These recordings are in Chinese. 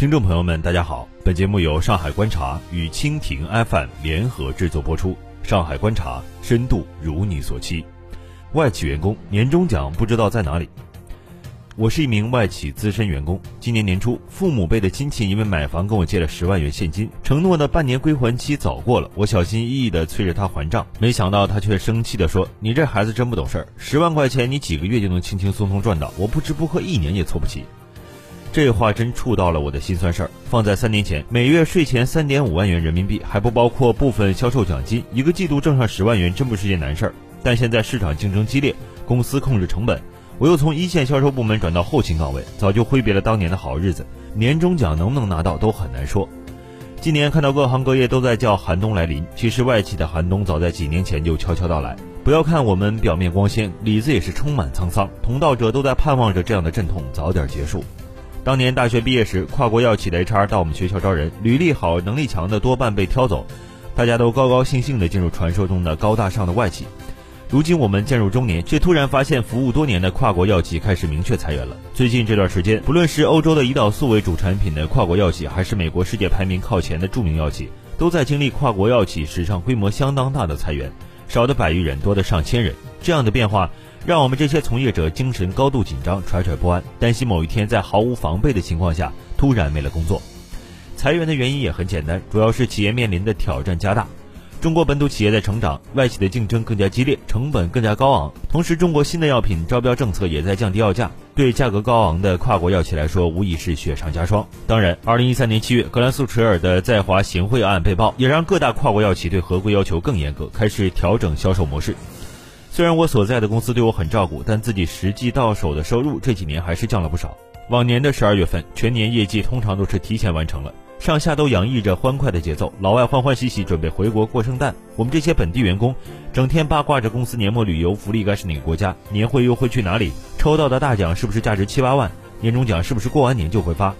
听众朋友们，大家好，本节目由上海观察与蜻蜓 FM 联合制作播出。上海观察，深度如你所期。外企员工年终奖不知道在哪里？我是一名外企资深员工。今年年初，父母辈的亲戚因为买房跟我借了十万元现金，承诺的半年归还期早过了，我小心翼翼地催着他还账，没想到他却生气地说：“你这孩子真不懂事儿，十万块钱你几个月就能轻轻松松赚到，我不吃不喝一年也凑不齐。”这话真触到了我的心酸事儿。放在三年前，每月税前三点五万元人民币，还不包括部分销售奖金，一个季度挣上十万元真不是件难事儿。但现在市场竞争激烈，公司控制成本。我又从一线销售部门转到后勤岗位，早就挥别了当年的好日子，年终奖能不能拿到都很难说。今年看到各行各业都在叫寒冬来临，其实外企的寒冬早在几年前就悄悄到来。不要看我们表面光鲜，里子也是充满沧桑。同道者都在盼望着这样的阵痛早点结束。当年大学毕业时，跨国药企的 HR 到我们学校招人，履历好、能力强的多半被挑走，大家都高高兴兴地进入传说中的高大上的外企。如今我们渐入中年，却突然发现服务多年的跨国药企开始明确裁员了。最近这段时间，不论是欧洲的胰岛素为主产品的跨国药企，还是美国世界排名靠前的著名药企，都在经历跨国药企史上规模相当大的裁员，少的百余人，多的上千人。这样的变化，让我们这些从业者精神高度紧张，惴惴不安，担心某一天在毫无防备的情况下突然没了工作。裁员的原因也很简单，主要是企业面临的挑战加大。中国本土企业在成长，外企的竞争更加激烈，成本更加高昂。同时，中国新的药品招标政策也在降低药价，对价格高昂的跨国药企来说，无疑是雪上加霜。当然，二零一三年七月，格兰素驰尔的在华行贿案被曝，也让各大跨国药企对合规要求更严格，开始调整销售模式。虽然我所在的公司对我很照顾，但自己实际到手的收入这几年还是降了不少。往年的十二月份，全年业绩通常都是提前完成了。上下都洋溢着欢快的节奏，老外欢欢喜喜准备回国过圣诞，我们这些本地员工整天八卦着公司年末旅游福利该是哪个国家，年会又会去哪里，抽到的大奖是不是价值七八万，年终奖是不是过完年就会发。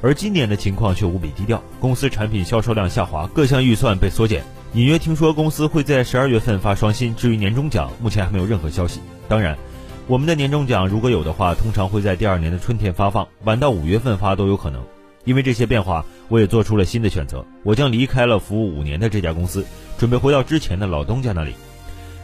而今年的情况却无比低调，公司产品销售量下滑，各项预算被缩减，隐约听说公司会在十二月份发双薪，至于年终奖，目前还没有任何消息。当然，我们的年终奖如果有的话，通常会在第二年的春天发放，晚到五月份发都有可能。因为这些变化，我也做出了新的选择。我将离开了服务五年的这家公司，准备回到之前的老东家那里。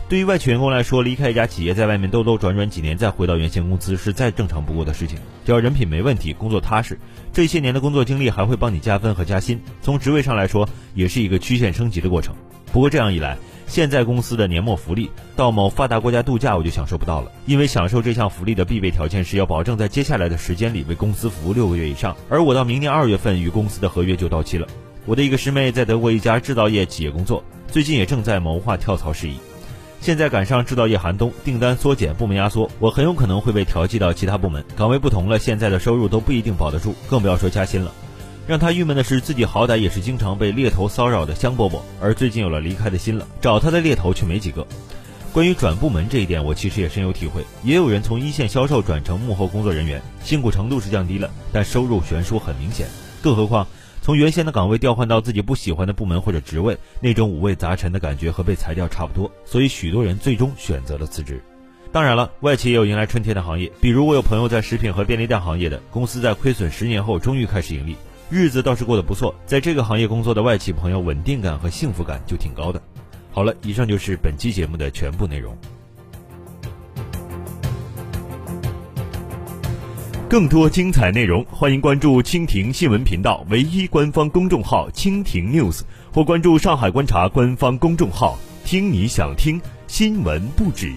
对于外企员工来说，离开一家企业，在外面兜兜转转几年，再回到原先公司是再正常不过的事情。只要人品没问题，工作踏实，这些年的工作经历还会帮你加分和加薪。从职位上来说，也是一个曲线升级的过程。不过这样一来，现在公司的年末福利，到某发达国家度假我就享受不到了，因为享受这项福利的必备条件是要保证在接下来的时间里为公司服务六个月以上，而我到明年二月份与公司的合约就到期了。我的一个师妹在德国一家制造业企业工作，最近也正在谋划跳槽事宜。现在赶上制造业寒冬，订单缩减，部门压缩，我很有可能会被调剂到其他部门，岗位不同了，现在的收入都不一定保得住，更不要说加薪了。让他郁闷的是，自己好歹也是经常被猎头骚扰的香饽饽，而最近有了离开的心了，找他的猎头却没几个。关于转部门这一点，我其实也深有体会。也有人从一线销售转成幕后工作人员，辛苦程度是降低了，但收入悬殊很明显。更何况，从原先的岗位调换到自己不喜欢的部门或者职位，那种五味杂陈的感觉和被裁掉差不多。所以，许多人最终选择了辞职。当然了，外企也有迎来春天的行业，比如我有朋友在食品和便利店行业的公司，在亏损十年后终于开始盈利。日子倒是过得不错，在这个行业工作的外企朋友，稳定感和幸福感就挺高的。好了，以上就是本期节目的全部内容。更多精彩内容，欢迎关注蜻蜓新闻频道唯一官方公众号“蜻蜓 news”，或关注上海观察官方公众号“听你想听新闻不止”。